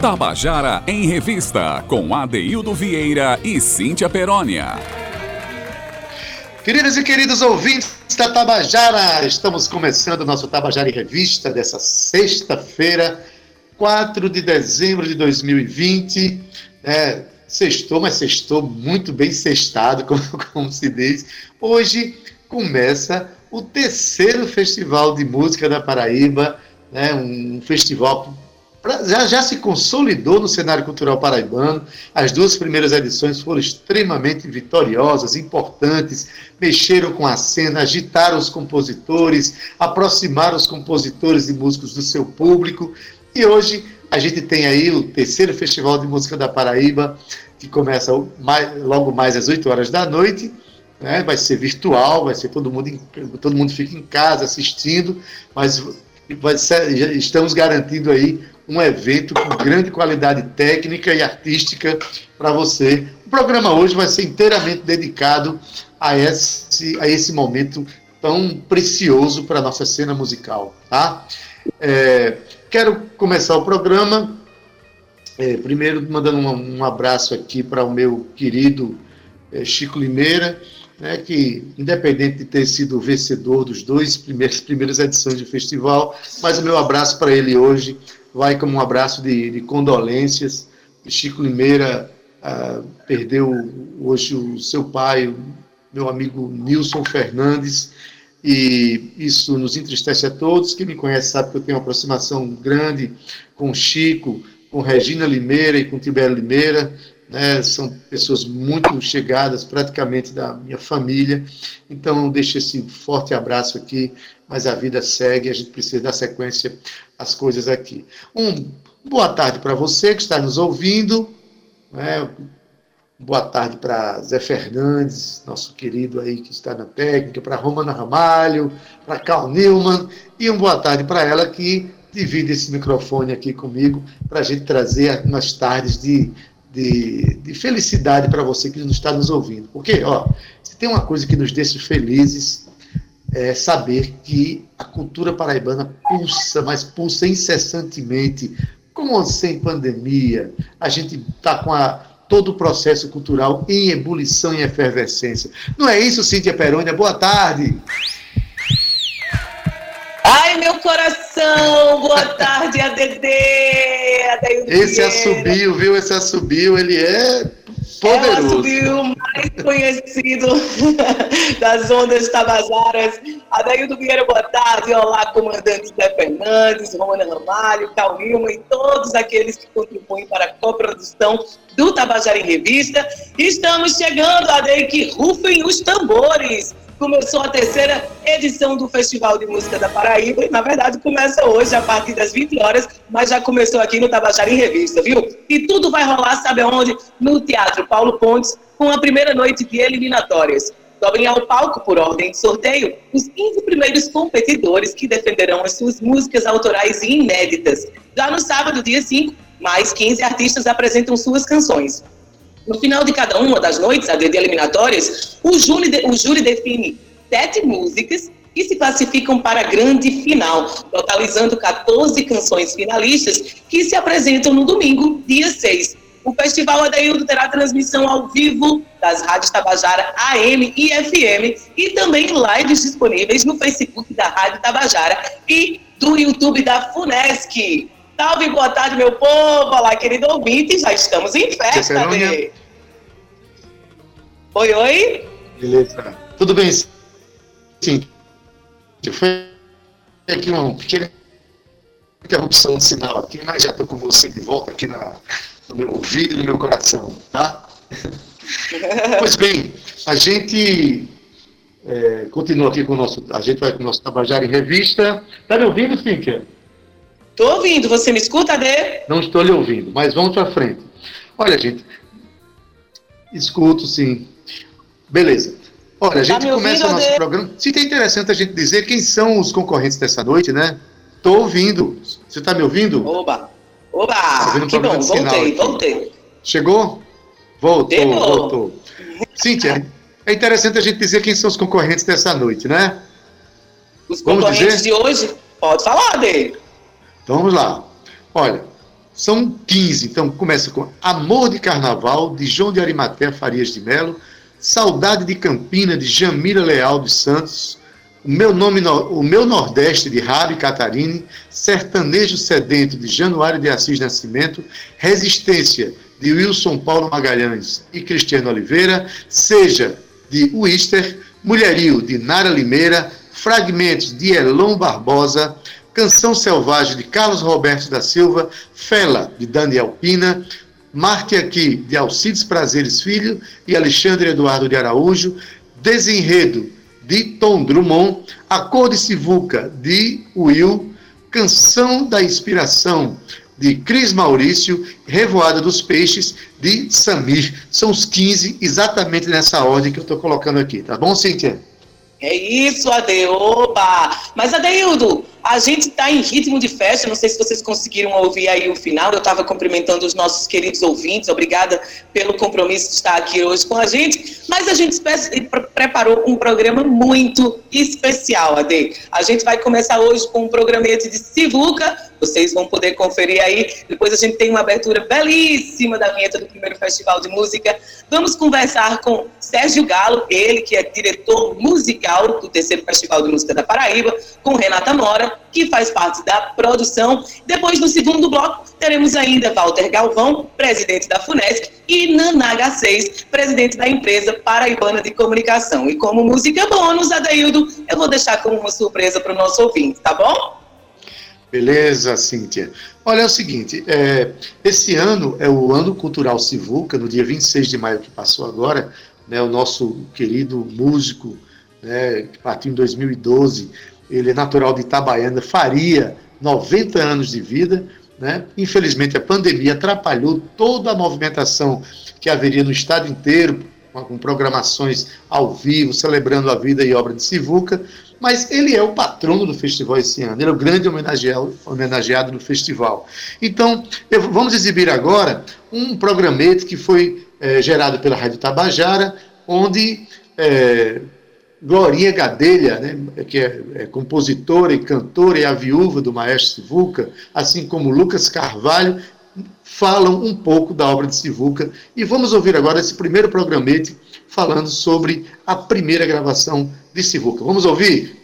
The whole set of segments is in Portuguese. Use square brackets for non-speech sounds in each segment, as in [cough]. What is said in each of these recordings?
Tabajara em Revista, com Adeildo Vieira e Cíntia Perónia. Queridos e queridos ouvintes da Tabajara, estamos começando o nosso Tabajara em Revista dessa sexta-feira, 4 de dezembro de 2020. É, sextou, mas sextou muito bem sextado, [laughs] como, como se diz. Hoje começa o terceiro Festival de Música da Paraíba, né, um festival já, já se consolidou no cenário cultural paraibano. As duas primeiras edições foram extremamente vitoriosas, importantes, mexeram com a cena, agitaram os compositores, aproximaram os compositores e músicos do seu público. E hoje a gente tem aí o terceiro Festival de Música da Paraíba, que começa mais, logo mais às 8 horas da noite. Né? Vai ser virtual, vai ser todo mundo, todo mundo fica em casa assistindo, mas ser, estamos garantindo aí um evento com grande qualidade técnica e artística para você. O programa hoje vai ser inteiramente dedicado a esse, a esse momento tão precioso para a nossa cena musical. Tá? É, quero começar o programa, é, primeiro mandando um, um abraço aqui para o meu querido é, Chico Limeira, né, que independente de ter sido vencedor dos dois primeiros [laughs] primeiras edições do festival, mas o meu abraço para ele hoje vai como um abraço de, de condolências. Chico Limeira ah, perdeu hoje o seu pai, meu amigo Nilson Fernandes, e isso nos entristece a todos. Quem me conhece sabe que eu tenho uma aproximação grande com Chico, com Regina Limeira e com Tibério Limeira. Né, são pessoas muito chegadas, praticamente da minha família. Então, deixo esse forte abraço aqui, mas a vida segue, a gente precisa dar sequência às coisas aqui. Um boa tarde para você que está nos ouvindo. Né, boa tarde para Zé Fernandes, nosso querido aí que está na técnica, para Romana Ramalho, para Carl Newman, e uma boa tarde para ela que divide esse microfone aqui comigo para a gente trazer umas tardes de de, de felicidade para você que está nos ouvindo. Porque, ó, se tem uma coisa que nos deixa felizes, é saber que a cultura paraibana pulsa, mas pulsa incessantemente, como sem pandemia. A gente está com a, todo o processo cultural em ebulição e efervescência. Não é isso, Cíntia Perônia? Boa tarde. Ai, meu coração! Boa tarde, ADD! Esse assobio, viu? Esse assobio, ele é poderoso. É o assobio mais conhecido [laughs] das ondas tabajaras. Adaildo Vieira, boa tarde. Olá, comandante Zé Fernandes, Romana Ramalho, Cal Nilma e todos aqueles que contribuem para a coprodução do Tabajara em Revista. Estamos chegando, Adei, que rufem os tambores começou a terceira edição do Festival de Música da Paraíba e, na verdade, começa hoje a partir das 20 horas, mas já começou aqui no Tabajara em Revista, viu? E tudo vai rolar, sabe aonde? No Teatro Paulo Pontes, com a primeira noite de eliminatórias. Sobem ao palco, por ordem de sorteio, os 15 primeiros competidores que defenderão as suas músicas autorais e inéditas. Já no sábado, dia 5, mais 15 artistas apresentam suas canções. No final de cada uma das noites, a de eliminatórias, o júri, o júri define sete músicas que se classificam para a grande final, totalizando 14 canções finalistas que se apresentam no domingo, dia 6. O Festival Adaildo terá transmissão ao vivo das rádios Tabajara AM e FM e também lives disponíveis no Facebook da Rádio Tabajara e do YouTube da FUNESC. Salve, boa tarde, meu povo! Olá, querido ouvinte, já estamos em festa, né? Oi, oi? Beleza. Tudo bem? Sim. Foi aqui uma pequena interrupção de sinal aqui, mas já estou com você de volta aqui na, no meu ouvido e no meu coração, tá? [laughs] pois bem, a gente é, continua aqui com o nosso. A gente vai com o nosso Tabajara em Revista. Tá me ouvindo, Cíntia? Estou ouvindo, você me escuta, Adê? Não estou lhe ouvindo, mas vamos para frente. Olha, gente, escuto sim. Beleza. Olha, a tá gente tá começa o nosso Adê? programa. Se é interessante a gente dizer quem são os concorrentes dessa noite, né? Estou ouvindo. Você está me ouvindo? Oba! Oba! Tá que bom, voltei, voltei. Chegou? Voltou, Deu. voltou. Cíntia, é interessante a gente dizer quem são os concorrentes dessa noite, né? Os Vamos concorrentes dizer? de hoje? Pode falar, Adê. Então vamos lá. Olha, são 15, então começa com Amor de Carnaval, de João de Arimatea Farias de Melo, Saudade de Campina, de Jamila Leal dos Santos, o meu, nome, o meu Nordeste, de Rabi Catarine, Sertanejo Sedento, de Januário de Assis Nascimento, Resistência, de Wilson Paulo Magalhães e Cristiano Oliveira, Seja, de Wister, Mulherio, de Nara Limeira, Fragmentos, de Elon Barbosa, Canção Selvagem, de Carlos Roberto da Silva, Fela, de Daniel Pina, Marte Aqui, de Alcides Prazeres Filho e Alexandre Eduardo de Araújo, Desenredo, de Tom Drummond, A Cor de Sivuca, de Will, Canção da Inspiração, de Cris Maurício, Revoada dos Peixes, de Samir. São os 15, exatamente nessa ordem que eu estou colocando aqui, tá bom, Cíntia? É isso, Adeoba! Mas, Adeildo, a gente está em ritmo de festa, não sei se vocês conseguiram ouvir aí o final, eu estava cumprimentando os nossos queridos ouvintes, obrigada pelo compromisso de estar aqui hoje com a gente, mas a gente preparou um programa muito especial, Ade. A gente vai começar hoje com um programete de Sivuca, vocês vão poder conferir aí, depois a gente tem uma abertura belíssima da vinheta do primeiro Festival de Música. Vamos conversar com Sérgio Galo, ele que é diretor musical do terceiro Festival de Música da Paraíba, com Renata Mora, que faz parte da produção. Depois, no segundo bloco, teremos ainda Walter Galvão, presidente da FUNESC, e Nanaga 6, presidente da empresa Paraibana de Comunicação. E como música bônus, Adaildo, eu vou deixar como uma surpresa para o nosso ouvinte, tá bom? Beleza, Cíntia. Olha, é o seguinte, é, esse ano é o Ano Cultural Sivuca, no dia 26 de maio que passou agora, né, o nosso querido músico, né, que partiu em 2012, ele é natural de Itabaiana, faria 90 anos de vida. Né? Infelizmente, a pandemia atrapalhou toda a movimentação que haveria no estado inteiro, com programações ao vivo, celebrando a vida e obra de Sivuca, mas ele é o patrono do festival esse ano, ele é o grande homenageado, do festival. Então, eu, vamos exibir agora um programete que foi é, gerado pela Rádio Tabajara, onde é, Glorinha Gadelha, né, que é, é, compositora e cantora e a viúva do maestro Sivuca, assim como Lucas Carvalho, falam um pouco da obra de Sivuca. E vamos ouvir agora esse primeiro programete falando sobre a primeira gravação de Sivuca. Vamos ouvir?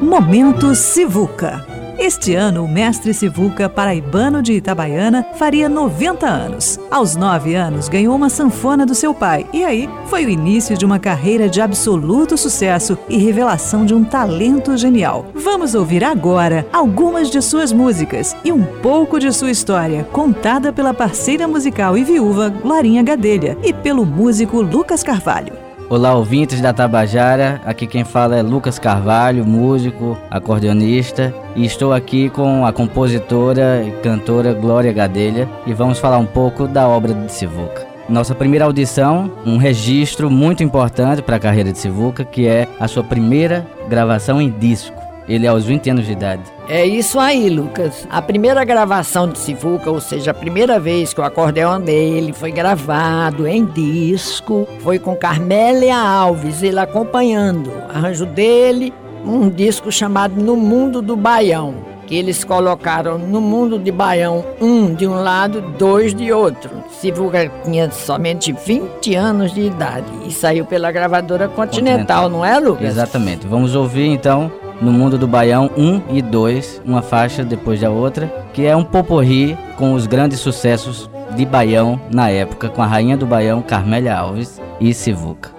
Momento Sivuca. Este ano, o mestre Sivuca, paraibano de Itabaiana, faria 90 anos. Aos 9 anos, ganhou uma sanfona do seu pai, e aí foi o início de uma carreira de absoluto sucesso e revelação de um talento genial. Vamos ouvir agora algumas de suas músicas e um pouco de sua história, contada pela parceira musical e viúva Glorinha Gadelha e pelo músico Lucas Carvalho. Olá, ouvintes da Tabajara. Aqui quem fala é Lucas Carvalho, músico, acordeonista, e estou aqui com a compositora e cantora Glória Gadelha e vamos falar um pouco da obra de Sivuca. Nossa primeira audição, um registro muito importante para a carreira de Sivuca, que é a sua primeira gravação em disco. Ele é aos 20 anos de idade. É isso aí, Lucas. A primeira gravação de Sivuca, ou seja, a primeira vez que o acordeão dele foi gravado em disco, foi com Carmélia Alves, ele acompanhando. Arranjo dele, um disco chamado No Mundo do Baião, que eles colocaram no mundo de Baião um de um lado, dois de outro. Sivuca tinha somente 20 anos de idade e saiu pela gravadora Continental, Continental. não é, Lucas? Exatamente. Vamos ouvir então no mundo do Baião 1 e 2, uma faixa depois da outra, que é um poporri com os grandes sucessos de Baião na época, com a rainha do Baião, Carmélia Alves e Sivuca.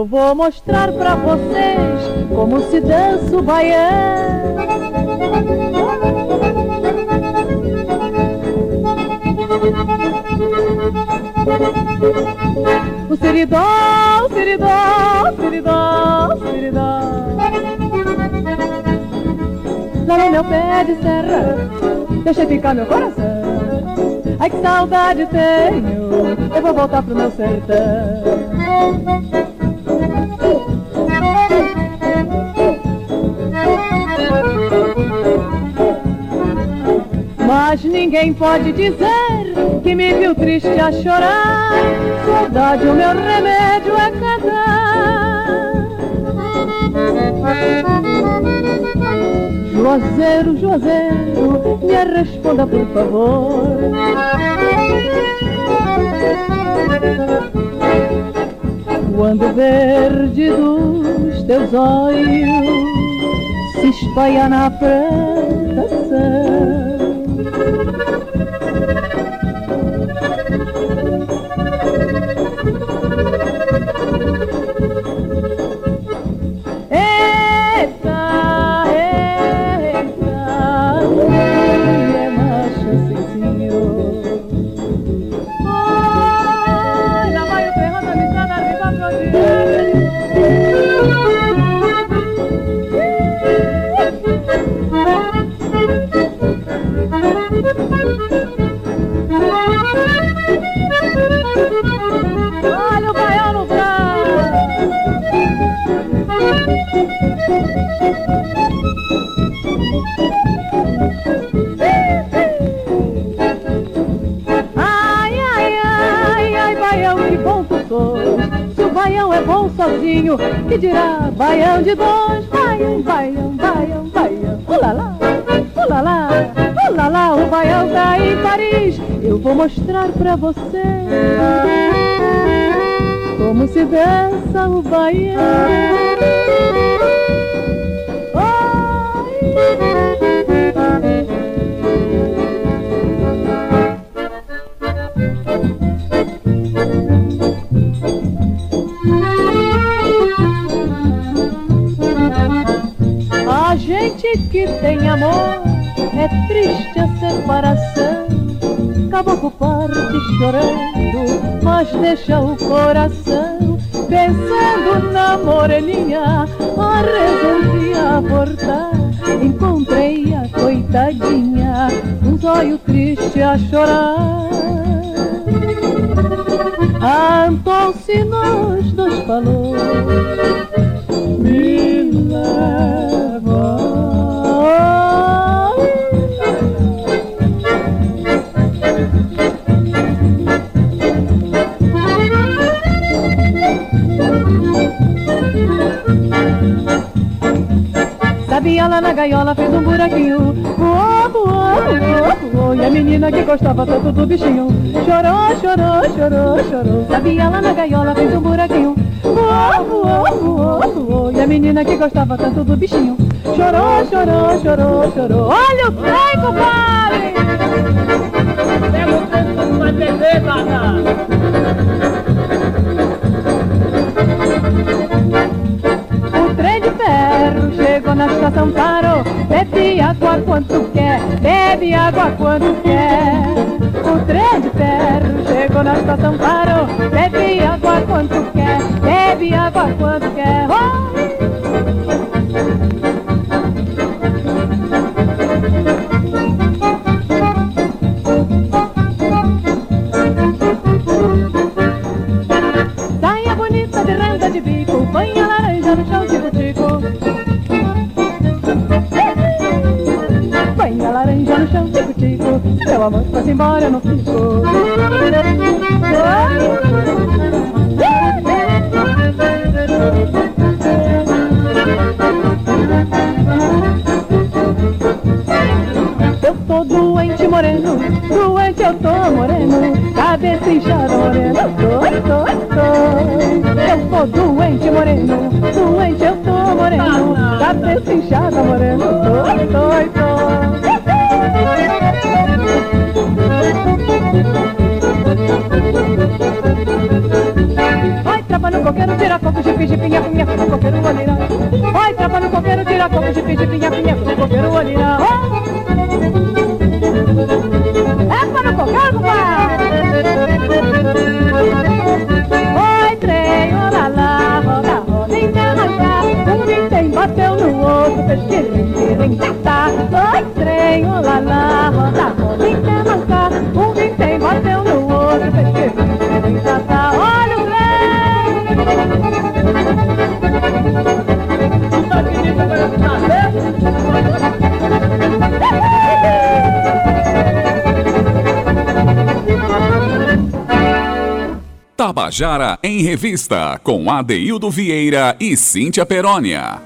Eu vou mostrar pra vocês como se dança o baião. O seridó, o seridó, o seridó, o seridó. Lá no meu pé de serra, deixa ficar meu coração. Ai que saudade tenho, eu vou voltar pro meu sertão. Ninguém pode dizer que me viu triste a chorar. Saudade, o meu remédio é cantar. Juazeiro, Juazeiro, me responda por favor. Quando verde dos teus olhos se espalha na plantação. Que dirá? Baião de dois, baião, baião, baião, baião, ulalá, ulalá, ulalá, o baião tá em Paris, eu vou mostrar pra você como se dança o baião. que triste a separação. Caboclo parte chorando, mas deixa o coração pensando na moreninha. Ah, resolvi abortar, encontrei a coitadinha, um zóio triste a chorar. A se nos dois falou, gostava tanto do bichinho. Chorou, chorou, chorou, chorou. Sabia lá na gaiola fez um buraquinho. Voou, voou, voou, voou. E a menina que gostava tanto do bichinho. Chorou, chorou, chorou, chorou. Olha o trem, compadre! O trem TV, O trem de ferro chegou na estação, parou. Bebe água quanto quer, bebe água quanto quer chegou na Tabajara em Revista, com Adeildo Vieira e Cíntia Perónia.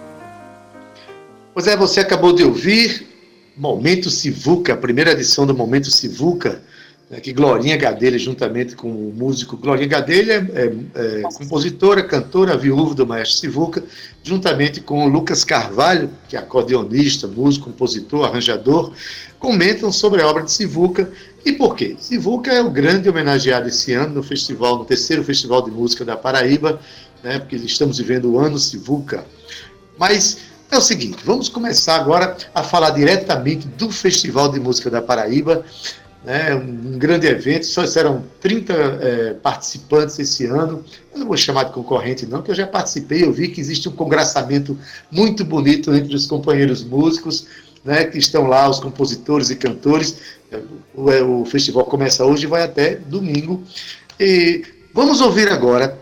Pois é, você acabou de ouvir Momento Sivuca, a primeira edição do Momento Sivuca, né, que Glorinha Gadelha, juntamente com o músico Glorinha Gadelha, é, é, compositora, cantora, viúva do maestro Sivuca, juntamente com o Lucas Carvalho, que é acordeonista, músico, compositor, arranjador, comentam sobre a obra de Sivuca e por quê? Sivuca é o grande homenageado esse ano no festival, no terceiro Festival de Música da Paraíba, né, porque estamos vivendo o ano Sivuca. Mas é o seguinte, vamos começar agora a falar diretamente do Festival de Música da Paraíba, né, um grande evento, só serão 30 é, participantes esse ano. Eu não vou chamar de concorrente, não, que eu já participei, eu vi que existe um congraçamento muito bonito entre os companheiros músicos, né, que estão lá, os compositores e cantores. O, é, o festival começa hoje e vai até domingo. E vamos ouvir agora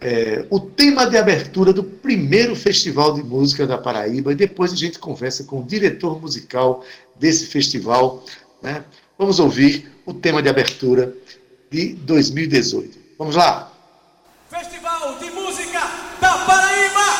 é, o tema de abertura do primeiro Festival de Música da Paraíba e depois a gente conversa com o diretor musical desse festival. Né? Vamos ouvir o tema de abertura de 2018. Vamos lá! Festival de Música da Paraíba!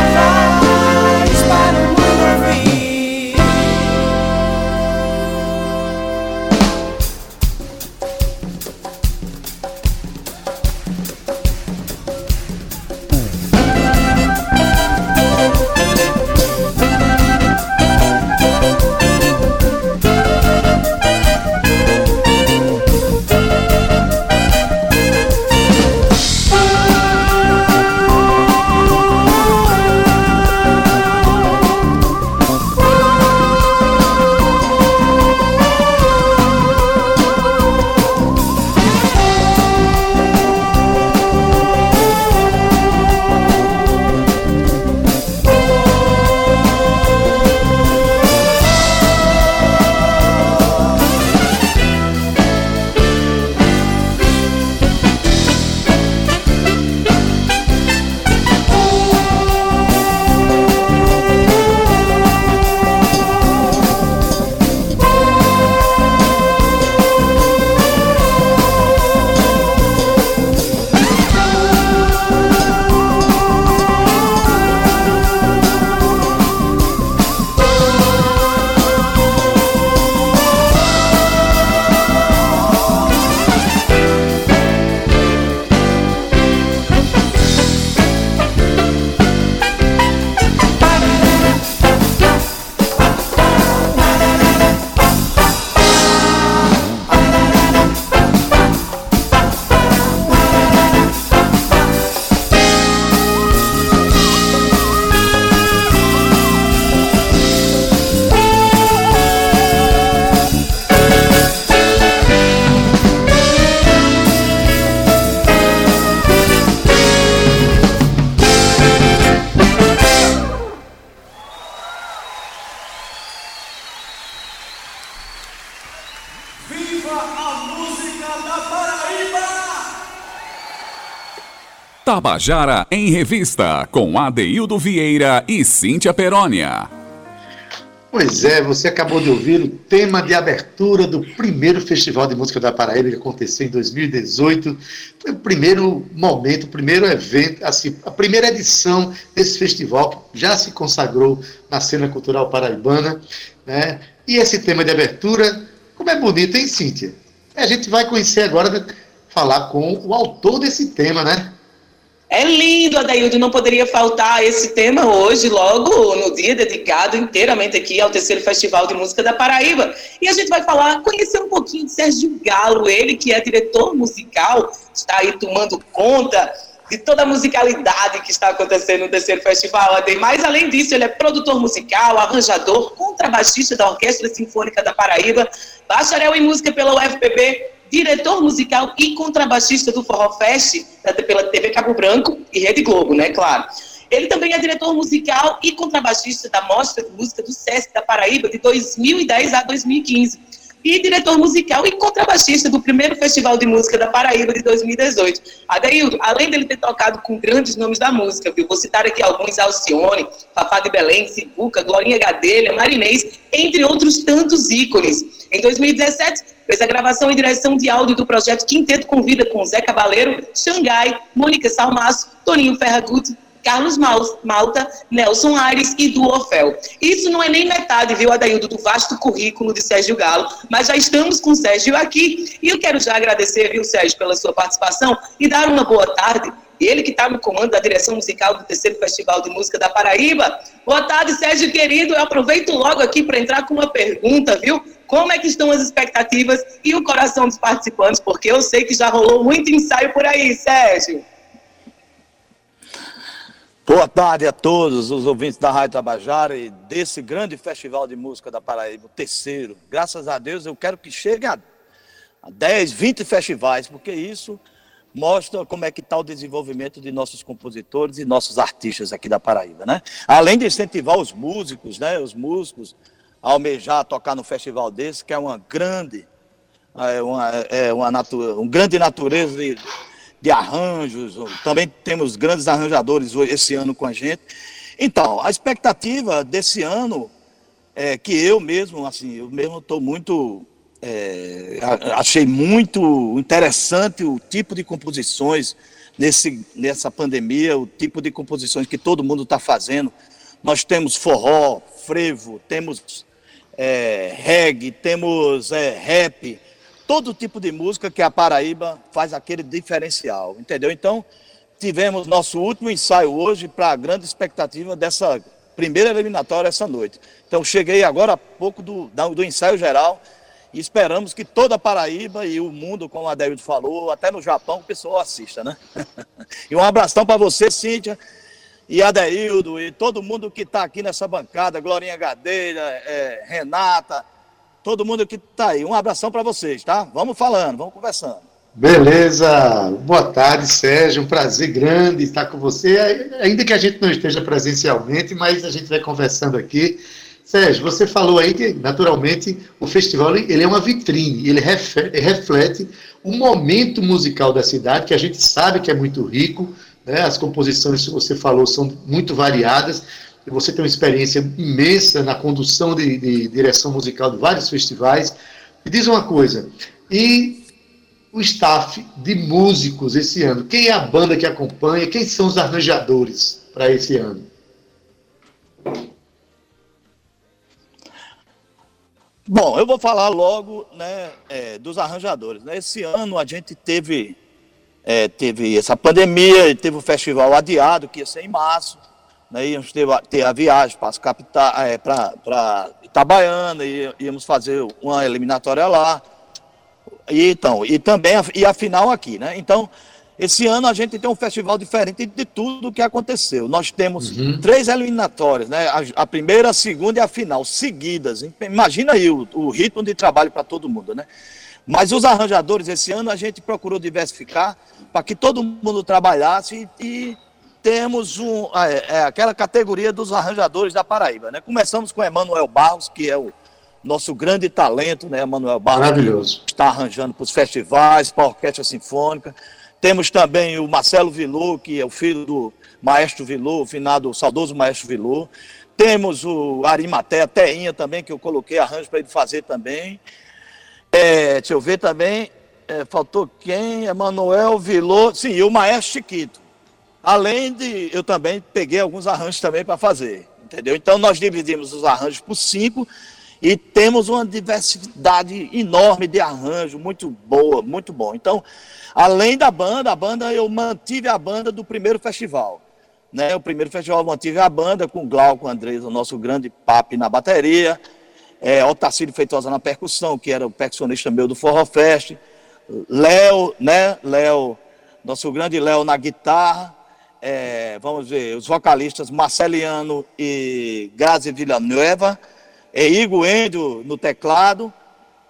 Tabajara em Revista, com Adeildo Vieira e Cíntia Perónia. Pois é, você acabou de ouvir o tema de abertura do primeiro Festival de Música da Paraíba que aconteceu em 2018. Foi o primeiro momento, o primeiro evento, assim, a primeira edição desse festival que já se consagrou na cena cultural paraibana. Né? E esse tema de abertura, como é bonito, hein, Cíntia? A gente vai conhecer agora, falar com o autor desse tema, né? É lindo, Adaildo, não poderia faltar esse tema hoje, logo no dia dedicado inteiramente aqui ao terceiro Festival de Música da Paraíba. E a gente vai falar, conhecer um pouquinho de Sérgio Galo, ele que é diretor musical, está aí tomando conta de toda a musicalidade que está acontecendo no terceiro festival. Mas, além disso, ele é produtor musical, arranjador, contrabaixista da Orquestra Sinfônica da Paraíba, bacharel em música pela UFPB, diretor musical e contrabaixista do Forró Fest, pela TV Cabo Branco e Rede Globo, né, claro. Ele também é diretor musical e contrabaixista da Mostra de Música do SESC da Paraíba de 2010 a 2015 e diretor musical e contrabaixista do primeiro Festival de Música da Paraíba de 2018. Adeildo, além dele ter tocado com grandes nomes da música, viu? vou citar aqui alguns, Alcione, Fafá de Belém, Sivuca, Glorinha Gadelha, Marinês, entre outros tantos ícones. Em 2017, fez a gravação e direção de áudio do projeto Quinteto Convida com Zé Cabaleiro, Xangai, Mônica Salmaço, Toninho Ferragutti, Carlos Malta, Nelson Aires e do Ofel. Isso não é nem metade, viu, Adaildo, do vasto currículo de Sérgio Galo, mas já estamos com o Sérgio aqui e eu quero já agradecer, viu, Sérgio, pela sua participação e dar uma boa tarde. Ele que está no comando da direção musical do terceiro Festival de Música da Paraíba. Boa tarde, Sérgio querido. Eu aproveito logo aqui para entrar com uma pergunta, viu? Como é que estão as expectativas e o coração dos participantes? Porque eu sei que já rolou muito ensaio por aí, Sérgio. Boa tarde a todos os ouvintes da Rádio Tabajara e desse grande festival de música da Paraíba, o terceiro. Graças a Deus eu quero que chegue a, a 10, 20 festivais, porque isso mostra como é que está o desenvolvimento de nossos compositores e nossos artistas aqui da Paraíba, né? Além de incentivar os músicos, né? Os músicos a almejar tocar no festival desse, que é uma grande, é uma, é uma natu, um grande natureza de, de arranjos, também temos grandes arranjadores esse ano com a gente. Então, a expectativa desse ano é que eu mesmo, assim, eu mesmo estou muito. É, achei muito interessante o tipo de composições nesse, nessa pandemia, o tipo de composições que todo mundo está fazendo. Nós temos forró, frevo, temos é, reggae, temos é, rap, todo tipo de música que a Paraíba faz aquele diferencial, entendeu? Então, tivemos nosso último ensaio hoje para a grande expectativa dessa primeira eliminatória essa noite. Então, cheguei agora há pouco do, do ensaio geral e esperamos que toda a Paraíba e o mundo, como a Adelio falou, até no Japão, o pessoal assista, né? [laughs] e um abração para você, Cíntia, e Adeildo, e todo mundo que está aqui nessa bancada, Glorinha Gadeira, é, Renata, todo mundo que está aí. Um abração para vocês, tá? Vamos falando, vamos conversando. Beleza. Boa tarde, Sérgio. Um prazer grande estar com você, ainda que a gente não esteja presencialmente, mas a gente vai conversando aqui. Sérgio, você falou aí que, naturalmente, o festival ele é uma vitrine, ele reflete o momento musical da cidade, que a gente sabe que é muito rico, né? as composições que você falou são muito variadas, você tem uma experiência imensa na condução de, de direção musical de vários festivais. Me diz uma coisa, e o staff de músicos esse ano? Quem é a banda que acompanha? Quem são os arranjadores para esse ano? Bom, eu vou falar logo né, é, dos arranjadores. Né? Esse ano a gente teve, é, teve essa pandemia, teve o festival adiado, que ia ser em março né, íamos ter, ter a viagem para capital, é, para Itabaiana, e, íamos fazer uma eliminatória lá. E, então, e também a, e a final aqui, né? Então, esse ano a gente tem um festival diferente de tudo que aconteceu. Nós temos uhum. três eliminatórias, né? A, a, primeira, a segunda e a final, seguidas. Imagina aí o, o ritmo de trabalho para todo mundo, né? Mas os arranjadores, esse ano, a gente procurou diversificar para que todo mundo trabalhasse e, e temos um, é, é, aquela categoria dos arranjadores da Paraíba. Né? Começamos com Emanuel Barros, que é o nosso grande talento, né, Emanuel Barros. Maravilhoso. está arranjando para os festivais, para a Orquestra Sinfônica. Temos também o Marcelo Vilô, que é o filho do Maestro Vilô, o finado, saudoso Maestro Vilô. Temos o Arimaté, Teinha também, que eu coloquei arranjo para ele fazer também. É, deixa eu ver também, é, faltou quem? Emanuel Vilô, sim, e o Maestro Chiquito. Além de, eu também peguei alguns arranjos também para fazer, entendeu? Então nós dividimos os arranjos por cinco e temos uma diversidade enorme de arranjo, muito boa, muito bom. Então, além da banda, a banda eu mantive a banda do primeiro festival. Né? O primeiro festival eu mantive a banda com Glauco Andrés, o nosso grande papi na bateria, é, Otacílio Feitosa na percussão, que era o percussionista meu do Forró Fest, Léo, né? Léo, nosso grande Léo na guitarra, é, vamos ver, os vocalistas Marceliano e Grazi Villanueva, e Igor Endo no teclado,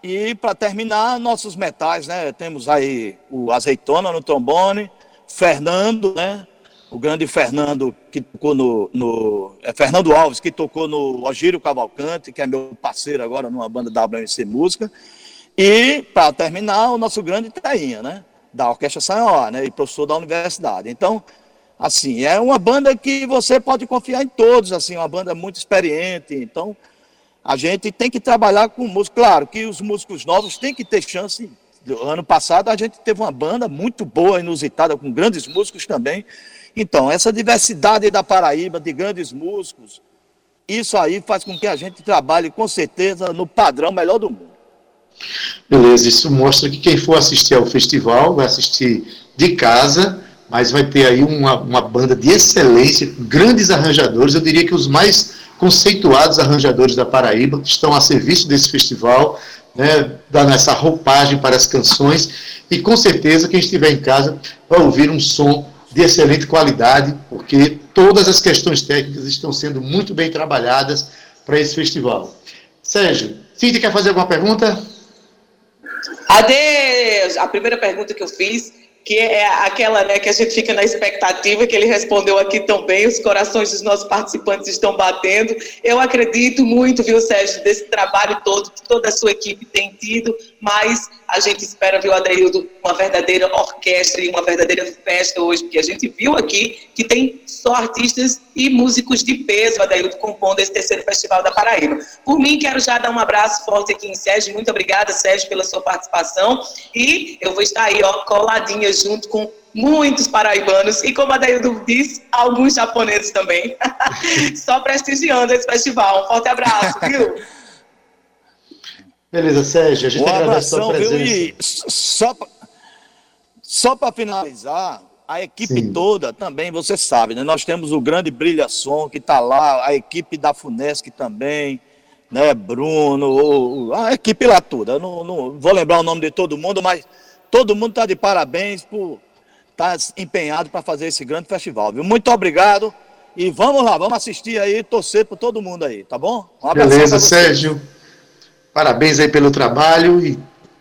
e para terminar, nossos metais, né? Temos aí o Azeitona no trombone, Fernando, né? o grande Fernando, que tocou no, no é Fernando Alves, que tocou no Ogírio Cavalcante, que é meu parceiro agora numa banda WMC Música. E, para terminar, o nosso grande Tainha, né? Da Orquestra Sanhoá, né? E professor da universidade. Então, assim, é uma banda que você pode confiar em todos, assim, uma banda muito experiente. Então, a gente tem que trabalhar com músicos. Claro que os músicos novos têm que ter chance. Ano passado a gente teve uma banda muito boa, inusitada, com grandes músicos também. Então, essa diversidade da Paraíba, de grandes músicos, isso aí faz com que a gente trabalhe com certeza no padrão melhor do mundo. Beleza, isso mostra que quem for assistir ao festival vai assistir de casa, mas vai ter aí uma, uma banda de excelência, grandes arranjadores, eu diria que os mais conceituados arranjadores da Paraíba, que estão a serviço desse festival, né, dando essa roupagem para as canções, e com certeza quem estiver em casa vai ouvir um som de excelente qualidade, porque todas as questões técnicas estão sendo muito bem trabalhadas para esse festival. Sérgio, Cíntia quer fazer alguma pergunta? Adeus! A primeira pergunta que eu fiz que é aquela né, que a gente fica na expectativa, que ele respondeu aqui tão bem, os corações dos nossos participantes estão batendo. Eu acredito muito, viu, Sérgio, desse trabalho todo que toda a sua equipe tem tido, mas a gente espera, viu, Adeildo, uma verdadeira orquestra e uma verdadeira festa hoje, porque a gente viu aqui que tem só artistas e músicos de peso, Adeildo, compondo esse terceiro Festival da Paraíba. Por mim, quero já dar um abraço forte aqui em Sérgio, muito obrigada, Sérgio, pela sua participação, e eu vou estar aí, ó, coladinha junto com muitos paraibanos e, como a Daildo disse, alguns japoneses também, [laughs] só prestigiando esse festival. Um forte abraço, viu? [laughs] Beleza, Sérgio, a gente Um agradece a sua abração, viu? presença. E só só para finalizar, a equipe Sim. toda também, você sabe, né? Nós temos o grande Brilha Som que está lá, a equipe da Funesc também, né? Bruno, a equipe lá toda. Não, não vou lembrar o nome de todo mundo, mas todo mundo está de parabéns por estar empenhado para fazer esse grande festival, viu? Muito obrigado. E vamos lá, vamos assistir aí, torcer por todo mundo aí, tá bom? Um Beleza. Sérgio. Parabéns aí pelo trabalho e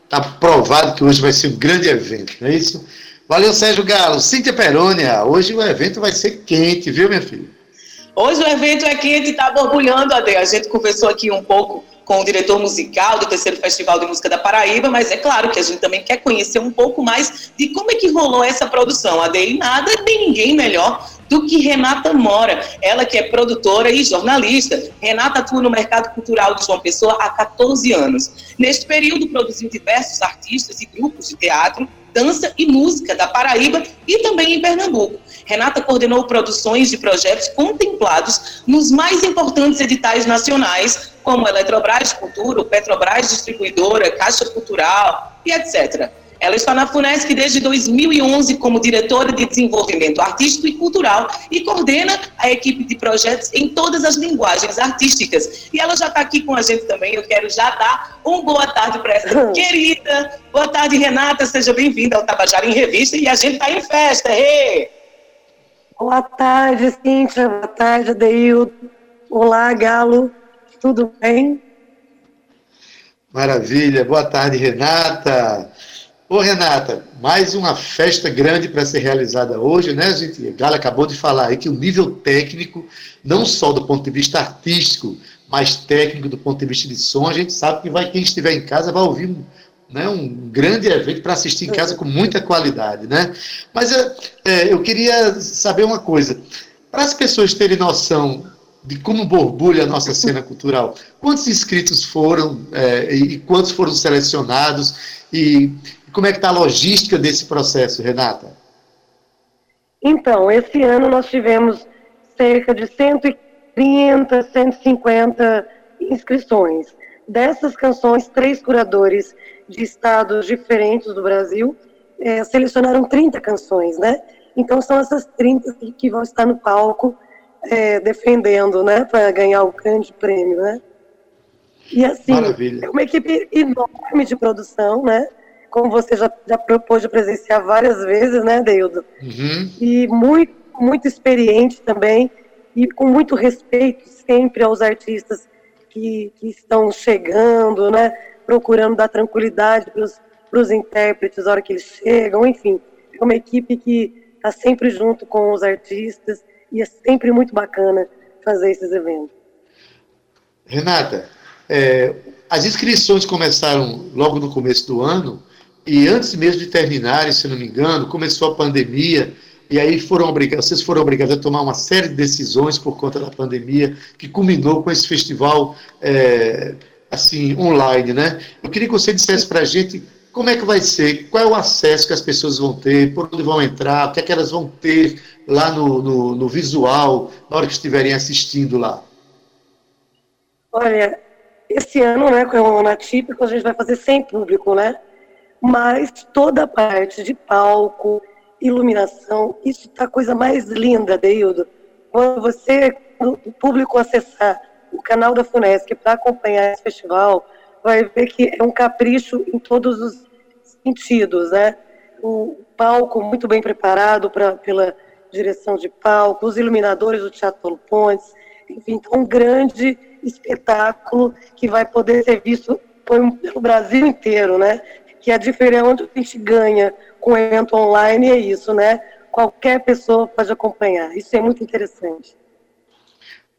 tá provado que hoje vai ser um grande evento, não é isso? Valeu, Sérgio Galo. Cíntia Perônia, hoje o evento vai ser quente, viu, minha filha? Hoje o evento é quente e está borbulhando, Ade. A gente conversou aqui um pouco com o diretor musical do terceiro Festival de Música da Paraíba, mas é claro que a gente também quer conhecer um pouco mais de como é que rolou essa produção. Ade, nada tem ninguém melhor do que Renata Mora, ela que é produtora e jornalista. Renata atua no mercado cultural de João Pessoa há 14 anos. Neste período, produziu diversos artistas e grupos de teatro, dança e música da Paraíba e também em Pernambuco. Renata coordenou produções de projetos contemplados nos mais importantes editais nacionais, como Eletrobras Cultura, Petrobras Distribuidora, Caixa Cultural e etc. Ela está na FUNESC desde 2011 como diretora de desenvolvimento artístico e cultural e coordena a equipe de projetos em todas as linguagens artísticas. E ela já está aqui com a gente também. Eu quero já dar uma boa tarde para essa [laughs] querida. Boa tarde, Renata. Seja bem-vinda ao Tabajara em Revista. E a gente está em festa. Ê! Boa tarde, Cíntia. Boa tarde, Adeildo. Olá, Galo. Tudo bem? Maravilha. Boa tarde, Renata. Ô, Renata, mais uma festa grande para ser realizada hoje, né, gente? A Gala acabou de falar aí que o nível técnico, não só do ponto de vista artístico, mas técnico do ponto de vista de som, a gente sabe que vai, quem estiver em casa vai ouvir né, um grande evento para assistir em casa com muita qualidade, né? Mas é, eu queria saber uma coisa. Para as pessoas terem noção de como borbulha a nossa cena cultural, quantos inscritos foram é, e quantos foram selecionados e como é que está a logística desse processo, Renata? Então, esse ano nós tivemos cerca de 130, 150 inscrições. Dessas canções, três curadores de estados diferentes do Brasil eh, selecionaram 30 canções, né? Então são essas 30 que- vão estar no palco eh, defendendo, né, para ganhar o grande prêmio, né? E assim, Maravilha. é uma equipe enorme de produção, né? Como você já, já propôs de presenciar várias vezes, né, Deildo? Uhum. e muito, muito experiente também, e com muito respeito sempre aos artistas que, que estão chegando, né, procurando dar tranquilidade para os intérpretes na hora que eles chegam, enfim, é uma equipe que está sempre junto com os artistas e é sempre muito bacana fazer esses eventos. Renata, é, as inscrições começaram logo no começo do ano e antes mesmo de terminarem, se não me engano, começou a pandemia e aí foram obrigados, vocês foram obrigados a tomar uma série de decisões por conta da pandemia, que culminou com esse festival é, assim online, né? Eu queria que você dissesse para a gente como é que vai ser, qual é o acesso que as pessoas vão ter, por onde vão entrar, o que é que elas vão ter lá no, no, no visual, na hora que estiverem assistindo lá. Olha, esse ano, né, com o ano atípico, a gente vai fazer sem público, né? Mas toda a parte de palco, iluminação, isso está a coisa mais linda, Deildo. Quando você, o público acessar o canal da FUNESC para acompanhar esse festival, vai ver que é um capricho em todos os sentidos, né? O palco muito bem preparado pra, pela direção de palco, os iluminadores do Teatro Pontes, enfim, então, um grande espetáculo que vai poder ser visto pelo Brasil inteiro, né? Que a diferença onde a gente ganha com o evento online é isso, né? Qualquer pessoa pode acompanhar. Isso é muito interessante.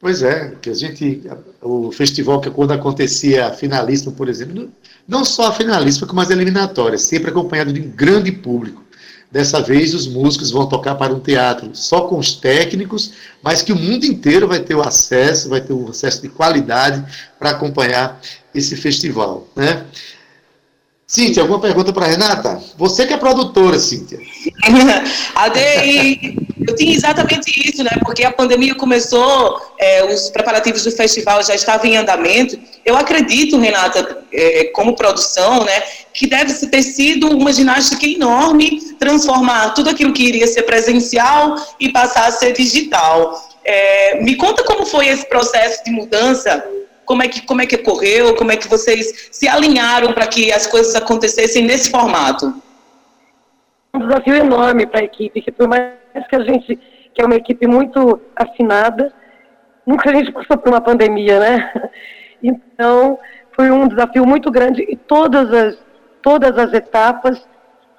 Pois é, que a gente, o festival que quando acontecia a finalista, por exemplo, não só a finalista, como as eliminatórias, sempre acompanhado de um grande público. Dessa vez os músicos vão tocar para um teatro só com os técnicos, mas que o mundo inteiro vai ter o acesso, vai ter o acesso de qualidade para acompanhar esse festival, né? Cíntia, alguma pergunta para Renata? Você que é produtora, Cíntia. [laughs] Ade, eu tinha exatamente isso, né? Porque a pandemia começou, é, os preparativos do festival já estavam em andamento. Eu acredito, Renata, é, como produção, né, que deve ter sido uma ginástica enorme transformar tudo aquilo que iria ser presencial e passar a ser digital. É, me conta como foi esse processo de mudança como é que como é que ocorreu, como é que vocês se alinharam para que as coisas acontecessem nesse formato? Um desafio enorme para a equipe, que por mais que a gente que é uma equipe muito afinada, nunca a gente passou por uma pandemia, né? [laughs] Então foi um desafio muito grande e todas as todas as etapas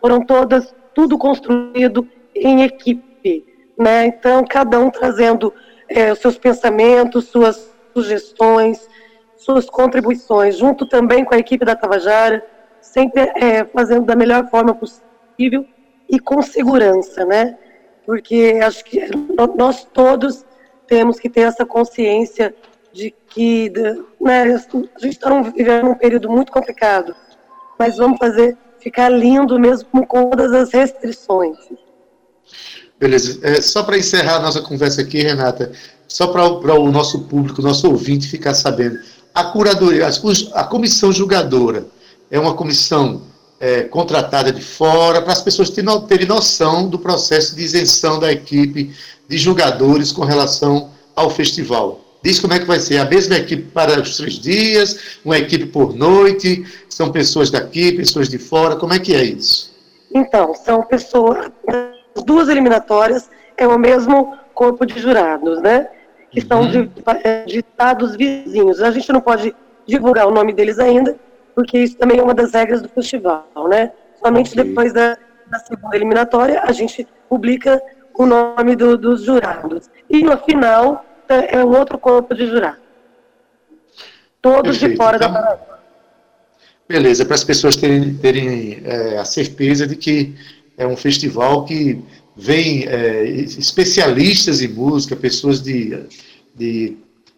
foram todas tudo construído em equipe, né? Então cada um trazendo é, seus pensamentos, suas sugestões, suas contribuições, junto também com a equipe da Tabajara, sempre é, fazendo da melhor forma possível e com segurança, né? Porque acho que nós todos temos que ter essa consciência de que né, a gente está vivendo um período muito complicado, mas vamos fazer ficar lindo mesmo com todas as restrições. Beleza. É, só para encerrar a nossa conversa aqui, Renata, só para o nosso público, nosso ouvinte ficar sabendo a curadoria, a comissão julgadora é uma comissão é, contratada de fora para as pessoas terem noção do processo de isenção da equipe de julgadores com relação ao festival. Diz como é que vai ser. A mesma equipe para os três dias, uma equipe por noite, são pessoas daqui, pessoas de fora, como é que é isso? Então, são pessoas, duas eliminatórias, é o mesmo corpo de jurados, né? Que uhum. são de, de estados vizinhos. A gente não pode divulgar o nome deles ainda, porque isso também é uma das regras do festival, né? Somente okay. depois da, da, segunda eliminatória a gente publica o nome do, dos jurados. E no final é, é um outro corpo de jurados. Todos Perfeito. de fora então, da Paraíba. Beleza, para as pessoas terem, terem é, a certeza de que é um festival que vem é, especialistas em música, pessoas de, de,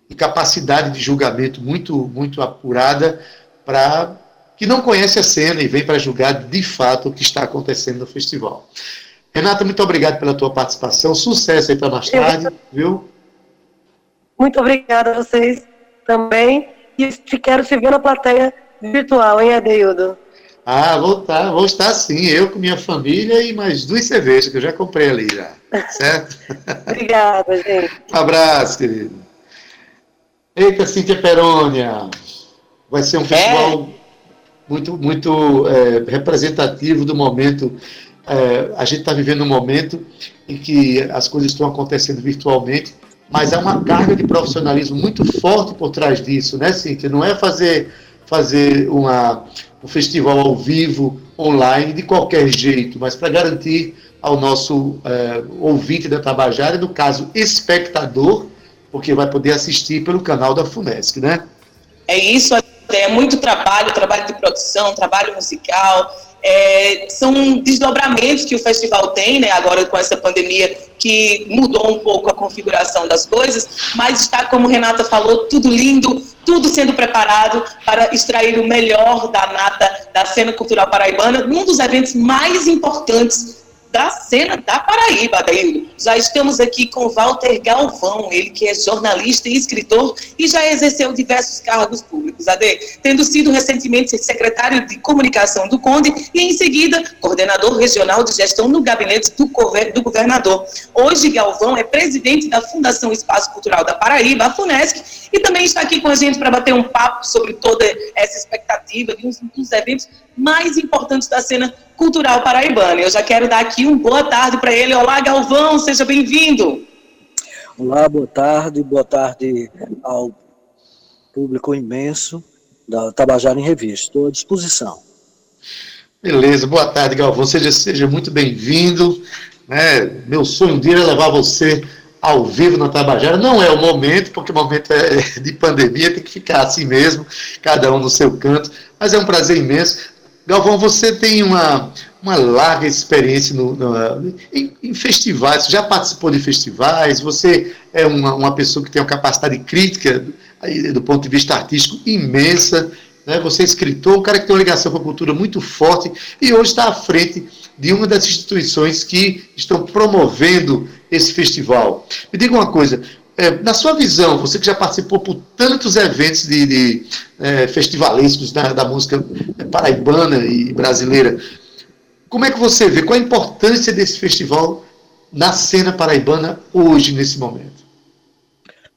de, capacidade de julgamento muito, muito apurada, para que não conhece a cena e vem para julgar de fato o que está acontecendo no festival. Renata, muito obrigado pela tua participação. Sucesso aí para mais tarde, viu? Muito obrigada a vocês também. E quero te ver na plateia virtual, hein, Adeildo? Ah, vou estar, tá, vou estar sim, eu com minha família e mais duas cervejas que eu já comprei ali já. Certo? [laughs] Obrigada, gente. Um abraço, querido. Eita, Cíntia Perônia. Vai ser um festival é. muito, muito é, representativo do momento. É, a gente está vivendo um momento em que as coisas estão acontecendo virtualmente, mas há uma carga de profissionalismo muito forte por trás disso, né, Cíntia? Não é fazer, fazer uma um festival ao vivo online de qualquer jeito, mas para garantir ao nosso é, ouvinte da Tabajara, no caso espectador, porque vai poder assistir pelo canal da FUNESC, né? É isso, é muito trabalho, trabalho de produção, trabalho musical, é, são desdobramentos que o festival tem, né, agora com essa pandemia, que mudou um pouco a configuração das coisas, mas está, como Renata falou, tudo lindo, tudo sendo preparado para extrair o melhor da nata da cena cultural paraibana, num dos eventos mais importantes da cena da Paraíba, Adaildo. Já estamos aqui com Walter Galvão, ele que é jornalista e escritor e já exerceu diversos cargos públicos, Ade, tendo sido recentemente secretário de comunicação do Conde e em seguida coordenador regional de gestão no gabinete do, do governador. Hoje, Galvão é presidente da Fundação Espaço Cultural da Paraíba, a FUNESC, e também está aqui com a gente para bater um papo sobre toda essa expectativa de um dos eventos mais importantes da cena cultural paraibana. Eu já quero dar aqui um boa tarde para ele. Olá, Galvão, seja bem-vindo. Olá, boa tarde, boa tarde ao público imenso da Tabajara em Revista. Estou à disposição. Beleza, boa tarde, Galvão. Seja, seja muito bem-vindo. Né? Meu sonho um dia é levar você ao vivo na Tabajara. Não é o momento, porque o momento é de pandemia, tem que ficar assim mesmo, cada um no seu canto. Mas é um prazer imenso. Galvão, você tem uma, uma larga experiência no, no, em, em, festivais, você já participou de festivais, você é uma, uma pessoa que tem uma capacidade crítica do ponto de vista artístico imensa, né? você é escritor, um cara que tem uma ligação com a cultura muito forte e hoje está à frente de uma das instituições que estão promovendo esse festival. Me diga uma coisa, é, na sua visão, você que já participou por tantos eventos de, de é, festivalescos da, da, música paraibana e brasileira, como é que você vê? Qual a importância desse festival na cena paraibana hoje, nesse momento?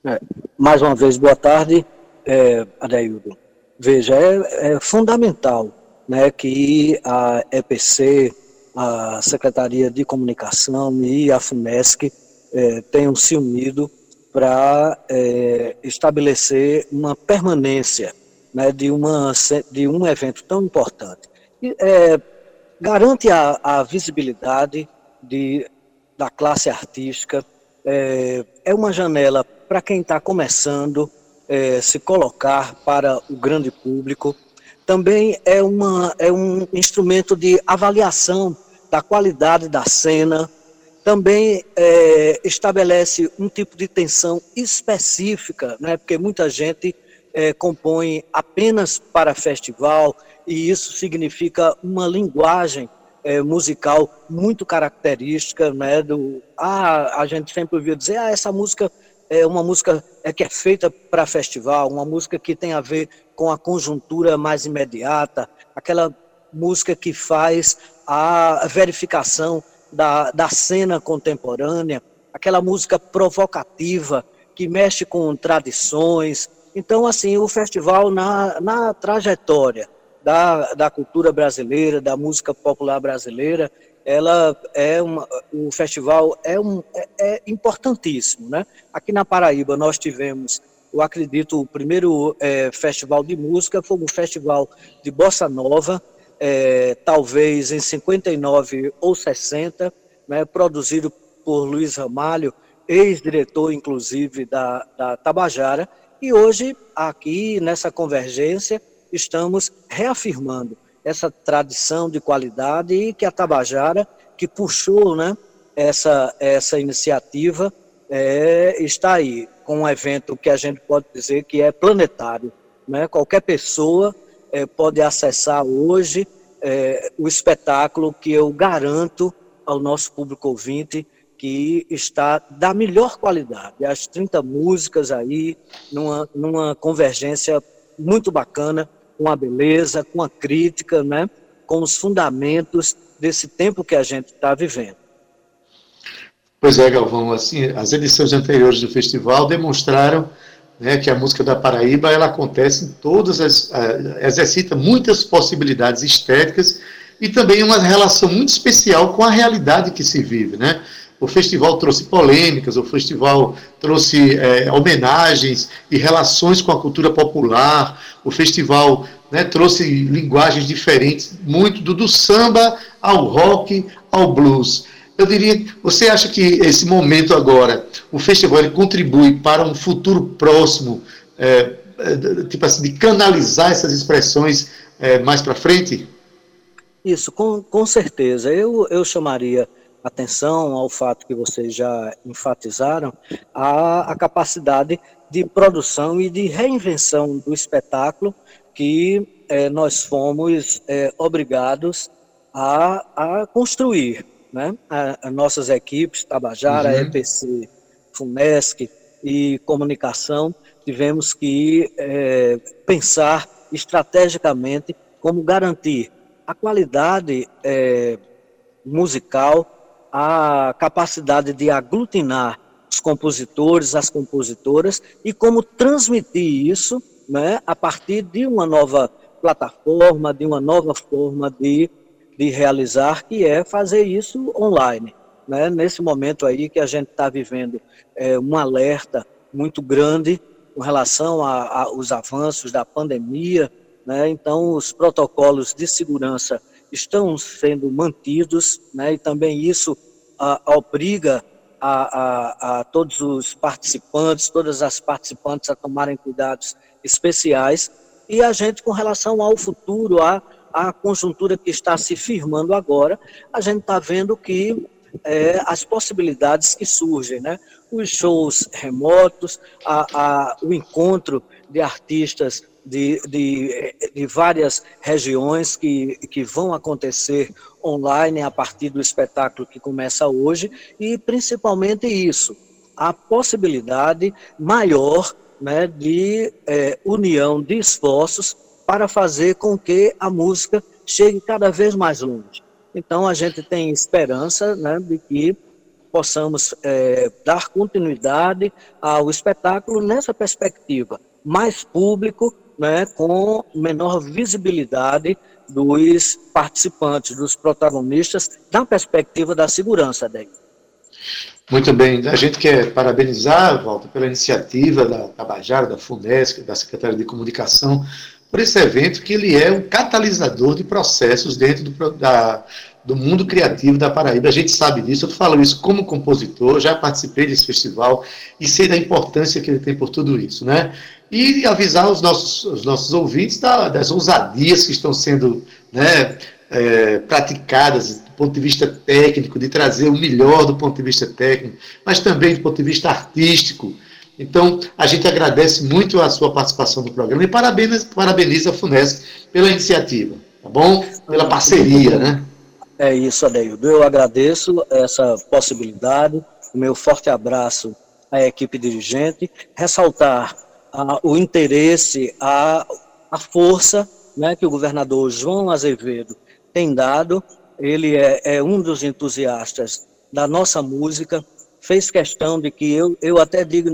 É, mais uma vez, boa tarde, é, Adaildo. Veja, é, é fundamental né, que a EPC, a Secretaria de Comunicação e a FUNESC é, tenham se unido para é, estabelecer uma permanência né, de, uma, de um evento tão importante. E, é, garante a, a visibilidade de, da classe artística, é, é uma janela para quem está começando é, se colocar para o grande público. Também é, uma, é um instrumento de avaliação da qualidade da cena, também é, estabelece um tipo de tensão específica, né, porque muita gente é, compõe apenas para festival, e isso significa uma linguagem é, musical muito característica, né, do, ah, a gente sempre ouviu dizer, ah, essa música é uma música é, que é feita para festival, uma música que tem a ver com a conjuntura mais imediata, aquela música que faz a verificação da, da cena contemporânea, aquela música provocativa que mexe com tradições. Então, assim, o festival na, na trajetória da, da cultura brasileira, da música popular brasileira, ela é uma, o festival é, um, é, é importantíssimo, né? Aqui na Paraíba nós tivemos, eu acredito, o primeiro é, festival de música foi um festival de bossa nova, é, talvez em 59 ou 60, né, produzido por Luiz Ramalho, ex-diretor, inclusive, da, da Tabajara, e hoje, aqui nessa convergência, estamos reafirmando essa tradição de qualidade e que a Tabajara, que puxou né, essa, essa iniciativa, é, está aí, com um evento que a gente pode dizer que é planetário. Né? Qualquer pessoa é, pode acessar hoje é, o espetáculo que eu garanto ao nosso público ouvinte que está da melhor qualidade. As 30 músicas aí, numa, numa convergência muito bacana, com a beleza, com a crítica, né? com os fundamentos desse tempo que a gente está vivendo. Pois é, Galvão, assim, as edições anteriores do festival demonstraram né, que a música da Paraíba ela acontece em todas as exercita muitas possibilidades estéticas e também uma relação muito especial com a realidade que se vive, né? O festival trouxe polêmicas, o festival trouxe é, homenagens e relações com a cultura popular, o festival né, trouxe linguagens diferentes, muito do, do samba ao rock, ao blues. Eu diria, você acha que esse momento agora, o festival ele contribui para um futuro próximo, é, é, tipo assim, de canalizar essas expressões é, mais para frente? Isso, com, com certeza. Eu, eu chamaria atenção ao fato que vocês já enfatizaram, a, a capacidade de produção e de reinvenção do espetáculo que é, nós fomos é, obrigados a, a construir. Né? A, a nossas equipes, Tabajara, uhum. EPC, FUNESC e Comunicação, tivemos que é, pensar estrategicamente como garantir a qualidade é, musical, a capacidade de aglutinar os compositores, as compositoras e como transmitir isso né, a partir de uma nova plataforma, de uma nova forma de, de realizar, que é fazer isso online. Né? Nesse momento aí que a gente está vivendo é, um alerta muito grande com relação aos avanços da pandemia, né? então os protocolos de segurança estão sendo mantidos, né? e também isso a, obriga a, a, a, todos os participantes, todas as participantes a tomarem cuidados especiais, e a gente, com relação ao futuro, a, a conjuntura que está se firmando agora, a gente está vendo que é, as possibilidades que surgem, né? Os shows remotos, a, a, o encontro de artistas de, de, de, várias regiões que, que vão acontecer online a partir do espetáculo que começa hoje, e principalmente isso, a possibilidade maior né, de é, união de esforços para fazer com que a música chegue cada vez mais longe. Então, a gente tem esperança né, de que possamos é, dar continuidade ao espetáculo nessa perspectiva, mais público, né, com menor visibilidade dos participantes, dos protagonistas, na perspectiva da segurança, daí. Muito bem, a gente quer parabenizar, Walter, pela iniciativa da Tabajara, da FUNESC, da Secretaria de Comunicação, por esse evento que ele é um catalisador de processos dentro do, da, do mundo criativo da Paraíba. A gente sabe disso, eu falo isso como compositor, já participei desse festival e sei da importância que ele tem por tudo isso, né? E avisar os nossos, os nossos ouvintes da, das ousadias que estão sendo né, é, praticadas do ponto de vista técnico, de trazer o melhor do ponto de vista técnico, mas também do ponto de vista artístico. Então, a gente agradece muito a sua participação no programa e parabeniza, parabeniza a FUNESC pela iniciativa, tá bom? Pela parceria, né? É isso, Adeildo. Eu agradeço essa possibilidade, o meu forte abraço à equipe dirigente, ressaltar ah, o interesse, a, a força né, que o governador João Azevedo tem dado. Ele é, é um dos entusiastas da nossa música, fez questão de que eu, eu até digo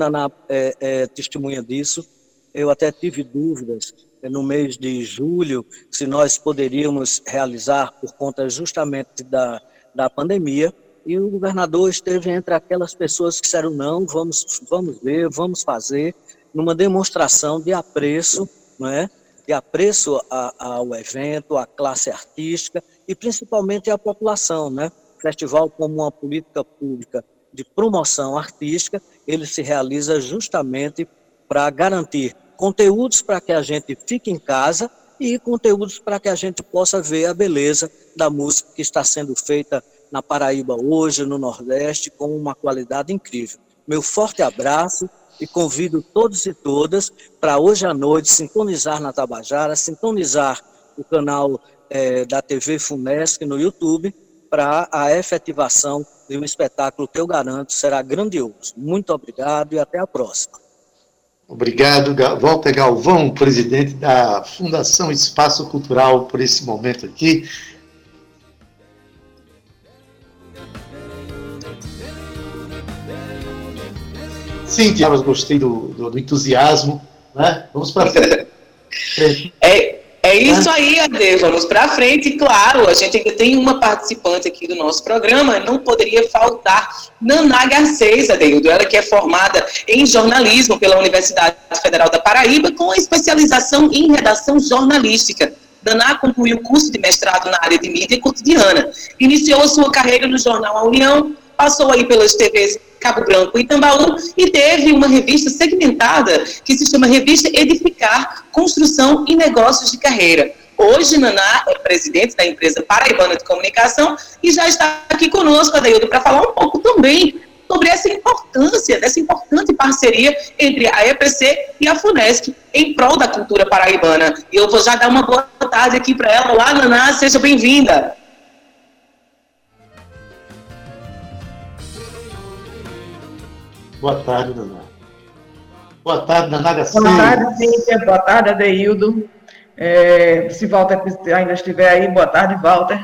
é, é, testemunha disso, eu até tive dúvidas é, no mês de julho se nós poderíamos realizar por conta justamente da, da pandemia, e o governador esteve entre aquelas pessoas que disseram não, vamos, vamos ver, vamos fazer, numa demonstração de apreço, não é? de apreço a, ao evento, à classe artística e principalmente à população, né? Festival como uma política pública de promoção artística, ele se realiza justamente para garantir conteúdos para que a gente fique em casa e conteúdos para que a gente possa ver a beleza da música que está sendo feita na Paraíba hoje, no Nordeste, com uma qualidade incrível. Meu forte abraço e convido todos e todas para hoje à noite sintonizar na Tabajara, sintonizar o canal é, da TV Funesc no YouTube para a efetivação de um espetáculo que eu garanto será grandioso. Muito obrigado e até a próxima. Obrigado, Walter Galvão, presidente da Fundação Espaço Cultural, por esse momento aqui. Sim, Tiago, gostei do, do, do, entusiasmo. Né? Vamos para [laughs] é, é É isso aí, Ade. Vamos para frente. Claro, a gente ainda tem uma participante aqui do nosso programa. Não poderia faltar Naná Garcês, Adeildo. Ela que é formada em jornalismo pela Universidade Federal da Paraíba, com especialização em redação jornalística. Naná concluiu o curso de mestrado na área de mídia cotidiana. Iniciou a sua carreira no jornal A União, passou aí pelas TVs Cabo Branco e Tambaú e teve uma revista segmentada que se chama Revista Edificar, Construção e Negócios de Carreira. Hoje, Naná é presidente da empresa Paraibana de Comunicação e já está aqui conosco, Adaildo, para falar um pouco também sobre essa importância, dessa importante parceria entre a EPC e a FUNESC em prol da cultura paraibana. Eu vou já dar uma boa tarde aqui para ela. Olá, Naná, seja bem-vinda. Boa tarde, Naná. Boa tarde, Naná Garcia. Boa tarde, Cíntia. Boa tarde, Adeildo. É, se Walter ainda estiver aí, boa tarde, Walter.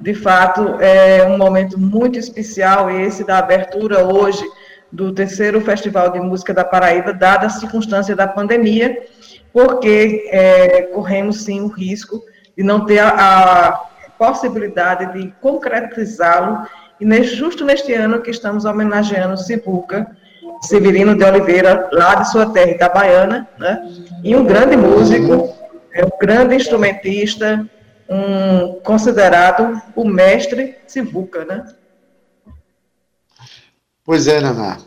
De fato, é um momento muito especial esse da abertura hoje do terceiro Festival de Música da Paraíba, dada a circunstância da pandemia, porque é, corremos sim o risco de não ter a, a possibilidade de concretizá-lo, e justo neste ano que estamos homenageando Sivuca, Severino de Oliveira, lá de sua terra, Itabaiana, né? e um grande músico, é um grande instrumentista, um considerado o mestre Sivuca, né? Pois é, Naná.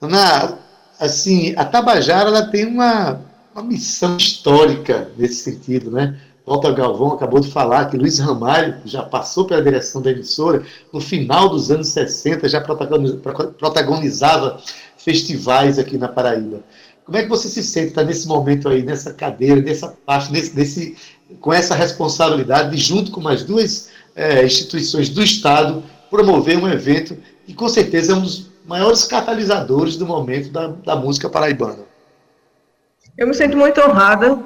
Naná, assim, a Tabajara ela tem uma, uma missão histórica nesse sentido, né? Walter Galvão acabou de falar que Luiz Ramalho, já passou pela direção da emissora, no final dos anos 60 já protagonizava festivais aqui na Paraíba. Como é que você se sente estar nesse momento aí, nessa cadeira, nessa parte, nesse, nesse com essa responsabilidade de, junto com mais duas é, instituições do Estado, promover um evento que com certeza é um dos maiores catalisadores do momento da, da música paraibana? Eu me sinto muito honrada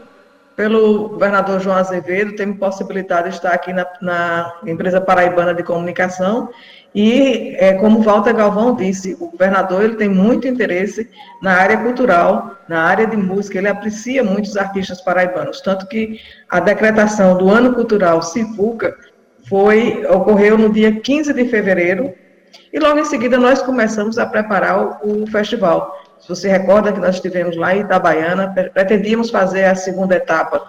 pelo governador João Azevedo ter me possibilitado de estar aqui na, na empresa paraibana de comunicação. E, é, como Walter Galvão disse, o governador ele tem muito interesse na área cultural, na área de música, ele aprecia muitos artistas paraibanos, tanto que a decretação do ano cultural Civuca foi, ocorreu no dia 15 de fevereiro, e logo em seguida nós começamos a preparar o, o festival. Se você recorda que nós estivemos lá em Itabaiana, pretendíamos fazer a segunda etapa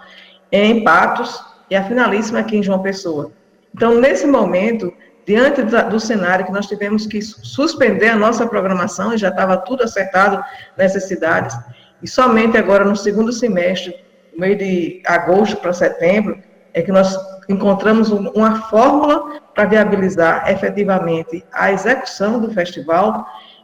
em Patos e a finalíssima aqui em João Pessoa. Então, nesse momento, diante do cenário que nós tivemos que suspender a nossa programação, e já estava tudo acertado nessas cidades, e somente agora no segundo semestre, meio de agosto para setembro, é que nós encontramos uma fórmula para viabilizar efetivamente a execução do festival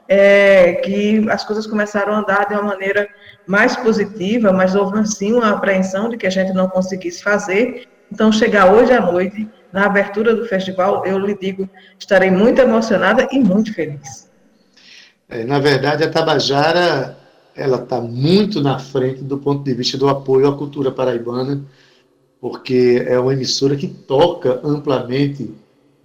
é, que as coisas começaram a andar de uma maneira mais positiva, mas houve sim uma apreensão de que a gente não conseguisse fazer. Então, chegar hoje à noite, na abertura do festival, eu lhe digo, estarei muito emocionada e muito feliz. É, na verdade, a Tabajara ela está muito na frente do ponto de vista do apoio à cultura paraibana, porque é uma emissora que toca amplamente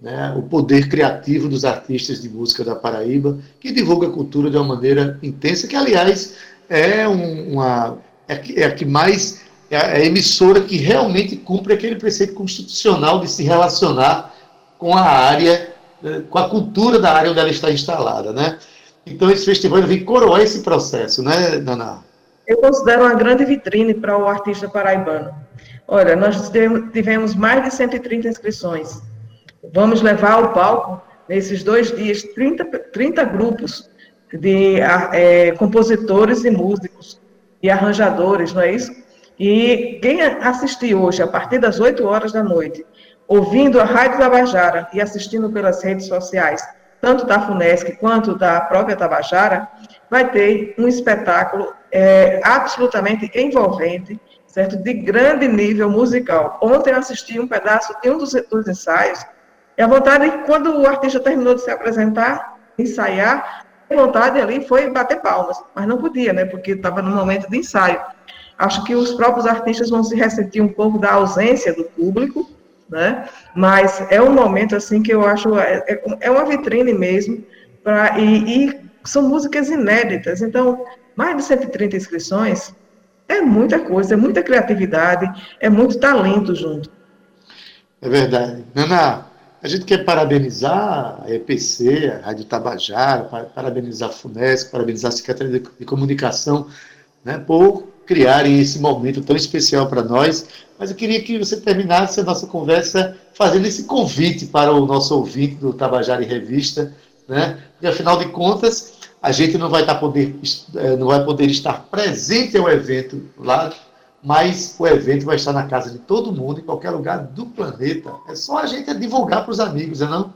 né, o poder criativo dos artistas de música da Paraíba, que divulga a cultura de uma maneira intensa, que, aliás, é um, uma. É, é a que mais. É a emissora que realmente cumpre aquele preceito constitucional de se relacionar com a área, eh, com a cultura da área onde ela está instalada, né? Então, esse festival vem coroar esse processo, né, Naná? Eu considero uma grande vitrine para o artista paraibano. Olha, nós tivemos mais de 130 inscrições. Vamos levar ao palco, nesses dois dias, 30, 30 grupos de é, compositores e músicos e arranjadores, não é isso? E quem assistir hoje, a partir das 8 horas da noite, ouvindo a Rádio Tabajara e assistindo pelas redes sociais, tanto da FUNESC quanto da própria Tabajara, vai ter um espetáculo é, absolutamente envolvente, certo? De grande nível musical. Ontem eu assisti um pedaço de um dos, dos ensaios e a vontade, quando o artista terminou de se apresentar, ensaiar, a vontade ali foi bater palmas, mas não podia, né? Porque estava no momento de ensaio. Acho que os próprios artistas vão se ressentir um pouco da ausência do público, né? Mas é um momento assim que eu acho é, é, é uma vitrine mesmo para e, e são músicas inéditas. Então, mais de 130 inscrições É muita coisa, é muita criatividade, é muito talento junto. É verdade. Nana, a gente quer parabenizar a EPC, a Rádio Tabajara, parabenizar a FUNESC, parabenizar a Secretaria de Comunicação, né, por criarem esse momento tão especial para nós. Mas eu queria que você terminasse a nossa conversa fazendo esse convite para o nosso ouvinte do Tabajara em Revista, né? Porque afinal de contas, a gente não vai, estar poder, eh, não vai poder estar presente ao evento lá, mas o evento vai estar na casa de todo mundo, em qualquer lugar do planeta. É só a gente divulgar para os amigos, não é não?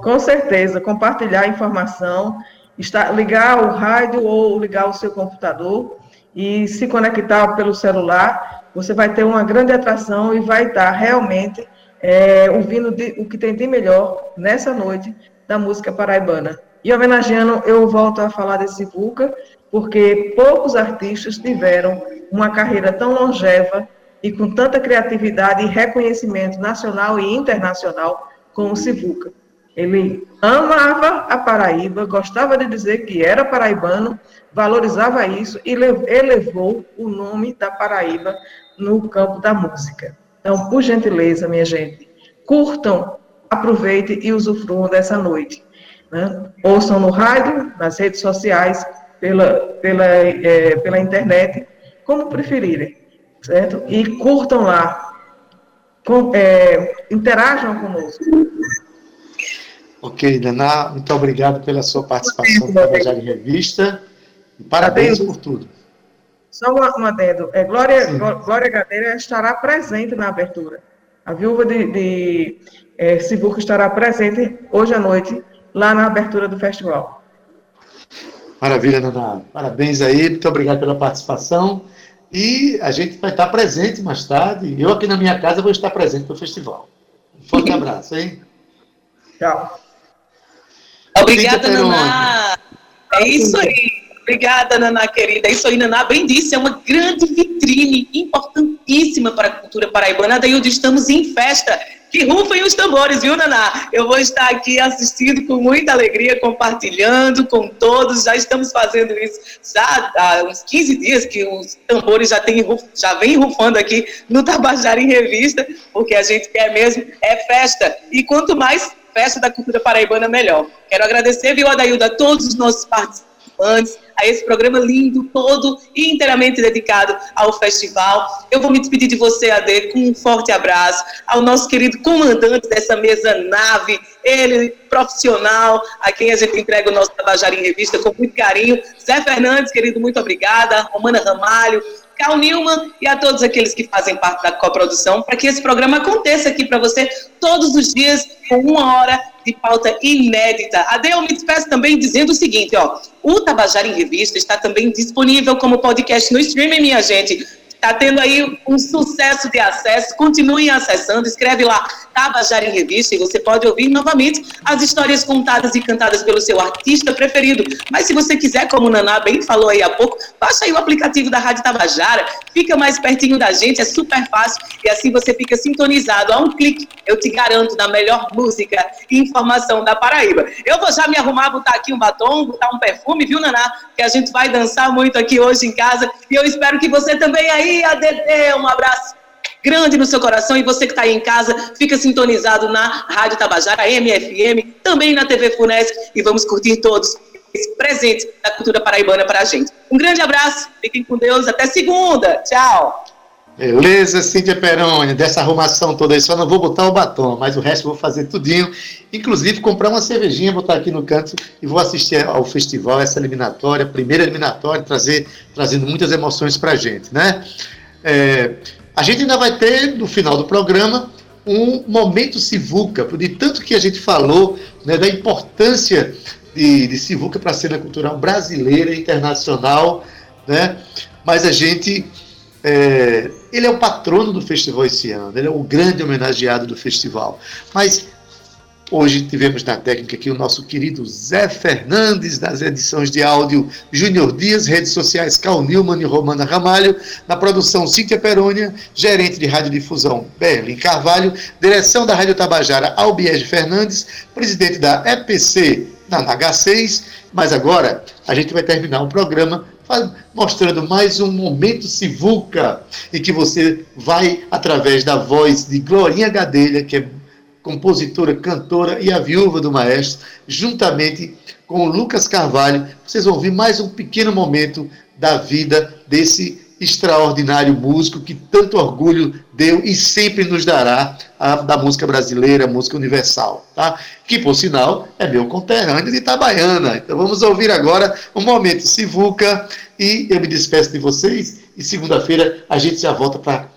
Com certeza, compartilhar a informação, está, ligar o rádio ou ligar o seu computador e se conectar pelo celular, você vai ter uma grande atração e vai estar realmente é, ouvindo de, o que tem de melhor nessa noite da música paraibana. E homenageando, eu volto a falar desse VUCA, porque poucos artistas tiveram uma carreira tão longeva e com tanta criatividade e reconhecimento nacional e internacional como o Sivuca. Ele amava a Paraíba, gostava de dizer que era paraibano, valorizava isso e elevou o nome da Paraíba no campo da música. Então, por gentileza, minha gente, curtam, aproveitem e usufruam dessa noite. Né? Ouçam no rádio, nas redes sociais, pela, pela, é, pela internet, como preferirem, certo? E curtam lá, com, é, interajam conosco. Ok, Daná, muito obrigado pela sua participação na Tabajara Revista. E parabéns por tudo. Só um, um adendo. É, Glória, Glória Gadeira estará presente na abertura. A viúva de, de é, Sivuca estará presente hoje à noite lá na abertura do festival. Maravilha, Nana. Parabéns aí, muito obrigado pela participação. E a gente vai estar presente mais tarde. Eu aqui na minha casa vou estar presente no festival. Um forte [laughs] abraço, hein? Tchau. Obrigada, Naná. É isso aí. Obrigada, Naná, querida. É isso aí, Naná bem disse, é uma grande vitrine importantíssima para a cultura paraibana. Daí estamos em festa que rufem os tambores, viu, Naná? Eu vou estar aqui assistindo com muita alegria, compartilhando com todos. Já estamos fazendo isso já há uns 15 dias que os tambores já, tem, já vem rufando aqui no Tabajara em Revista, porque a gente quer mesmo é festa. E quanto mais festa da cultura paraibana, melhor. Quero agradecer, viu, Adailda, a todos os nossos participantes a esse programa lindo, todo e inteiramente dedicado ao festival. Eu vou me despedir de você, Ade, com um forte abraço ao nosso querido comandante dessa mesa nave, ele, profissional, a quem a gente entrega o nosso Tabajara em Revista com muito carinho. Zé Fernandes, querido, muito obrigada. Romana Ramalho, Cal Newman e a todos aqueles que fazem parte da coprodução, para que esse programa aconteça aqui para você todos os dias, com uma hora de pauta inédita. A eu me despeço também dizendo o seguinte, ó, o Tabajara em Revista está também disponível como podcast no streaming, minha gente. Está tendo aí um sucesso de acesso. Continuem acessando. Escreve lá Tabajara em Revista e você pode ouvir novamente as histórias contadas e cantadas pelo seu artista preferido. Mas se você quiser, como o Naná bem falou aí há pouco, baixa aí o aplicativo da Rádio Tabajara. Fica mais pertinho da gente, é super fácil. E assim você fica sintonizado a um clique. Eu te garanto, na melhor música e informação da Paraíba. Eu vou já me arrumar, botar aqui um batom, botar um perfume, viu, Naná? Que a gente vai dançar muito aqui hoje em casa. E eu espero que você também aí aí, ADD, um abraço grande no seu coração e você que está aí em casa, fica sintonizado na Rádio Tabajara, MFM, também na TV Funesc e vamos curtir todos esse presente da cultura paraibana para a gente. Um grande abraço, fiquem com Deus, até segunda, tchau! Beleza, Cíntia Peroni, dessa arrumação toda aí, só não vou botar o batom, mas o resto eu vou fazer tudinho, inclusive comprar uma cervejinha, botar aqui no canto e vou assistir ao festival, essa eliminatória, primeira eliminatória, trazer, trazendo muitas emoções pra gente, né? É, a gente ainda vai ter, no final do programa, um momento Sivuca, de tanto que a gente falou né, da importância de, de Sivuca para a cena cultural brasileira e internacional, né? mas a gente é, ele é o patrono do festival esse ano, ele é o grande homenageado do festival. Mas hoje tivemos na técnica aqui o nosso querido Zé Fernandes, das edições de áudio Júnior Dias, redes sociais Cal Newman e Romana Ramalho, na produção Cíntia Perônia, gerente de radiodifusão Berlim Carvalho, direção da Rádio Tabajara Albiege Fernandes, presidente da EPC na H6, mas agora a gente vai terminar o programa mostrando mais um momento Sivuca, em que você vai, através da voz de Glorinha Gadelha, que é compositora, cantora e a viúva do maestro, juntamente com o Lucas Carvalho, vocês vão ouvir mais um pequeno momento da vida desse extraordinário músico que tanto orgulho deu e sempre nos dará a, da música brasileira, música universal, tá? Que, por sinal, é meu conterrâneo de Itabaiana. Então vamos ouvir agora um momento Sivuca e eu me despeço de vocês e segunda-feira a gente já volta para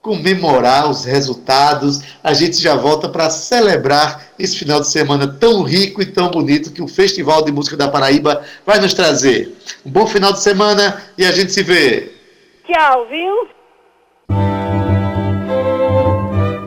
comemorar os resultados, a gente já volta para celebrar esse final de semana tão rico e tão bonito que o Festival de Música da Paraíba vai nos trazer. Um bom final de semana e a gente se vê. Tchau, viu?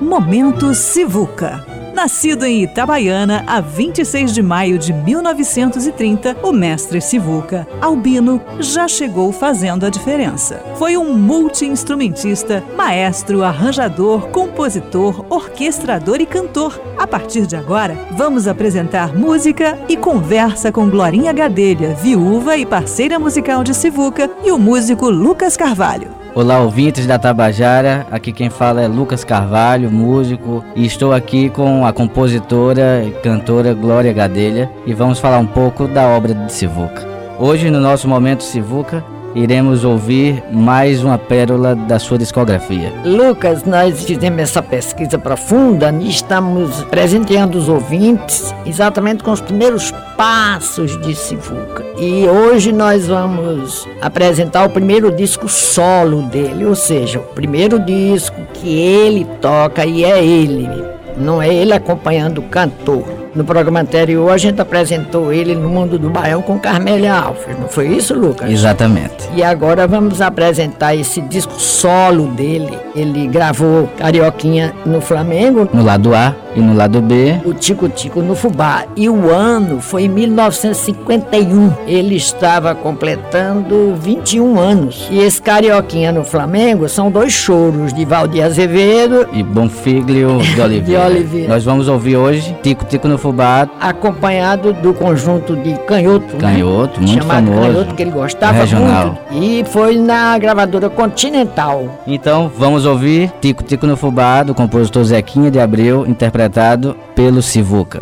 Momento Sivuca. Nascido em Itabaiana a 26 de maio de 1930, o mestre Sivuca, Albino, já chegou fazendo a diferença. Foi um multi-instrumentista, maestro, arranjador, compositor, orquestrador e cantor. A partir de agora, vamos apresentar música e conversa com Glorinha Gadelha, viúva e parceira musical de Sivuca, e o músico Lucas Carvalho. Olá, ouvintes da Tabajara. Aqui quem fala é Lucas Carvalho, músico, e estou aqui com a compositora e cantora Glória Gadelha e vamos falar um pouco da obra de Sivuca. Hoje, no nosso momento Sivuca, iremos ouvir mais uma pérola da sua discografia. Lucas, nós fizemos essa pesquisa profunda e estamos presenteando os ouvintes exatamente com os primeiros passos de Sivuca. E hoje nós vamos apresentar o primeiro disco solo dele, ou seja, o primeiro disco que ele toca e é ele, não é ele acompanhando o cantor. No programa anterior, a gente apresentou ele no Mundo do Baião com Carmélia Alves, não foi isso, Lucas? Exatamente. E agora vamos apresentar esse disco solo dele. Ele gravou Carioquinha no Flamengo. No lado A e no lado B. O Tico Tico no Fubá. E o ano foi em 1951. Ele estava completando 21 anos. E esse Carioquinha no Flamengo são dois choros de Valdir Azevedo e Bonfiglio de [laughs] Oliveira. de Oliveira. Nós vamos ouvir hoje Tico Tico no Fubá. Acompanhado do conjunto de Canhoto. Canhoto, né? muito Chamado famoso. Canhoto, que ele gostava Regional. muito. E foi na gravadora Continental. Então vamos ouvir Tico Tico no Fubá, do compositor Zequinha de Abreu, interpretado pelo Sivuca.